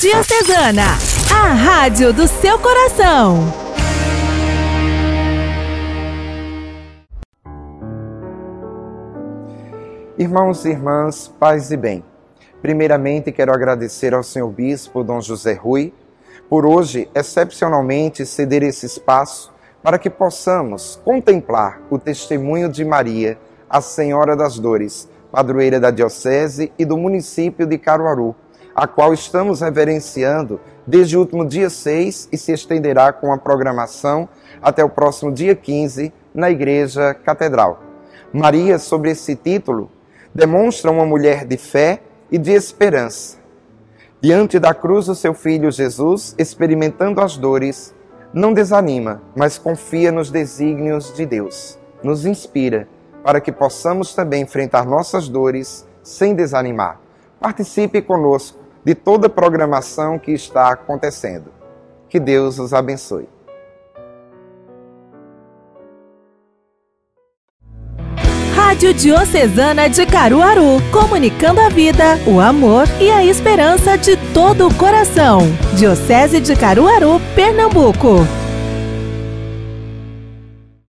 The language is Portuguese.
Diocesana, a rádio do seu coração. Irmãos e irmãs, paz e bem. Primeiramente, quero agradecer ao Senhor Bispo Dom José Rui por hoje, excepcionalmente, ceder esse espaço para que possamos contemplar o testemunho de Maria, a Senhora das Dores, padroeira da Diocese e do município de Caruaru, a qual estamos reverenciando desde o último dia 6 e se estenderá com a programação até o próximo dia 15 na Igreja Catedral. Maria, sobre esse título, demonstra uma mulher de fé e de esperança. Diante da cruz do seu filho Jesus, experimentando as dores, não desanima, mas confia nos desígnios de Deus. Nos inspira para que possamos também enfrentar nossas dores sem desanimar. Participe conosco de toda a programação que está acontecendo. Que Deus os abençoe. Rádio Diocesana de Caruaru, comunicando a vida, o amor e a esperança de todo o coração. Diocese de Caruaru, Pernambuco.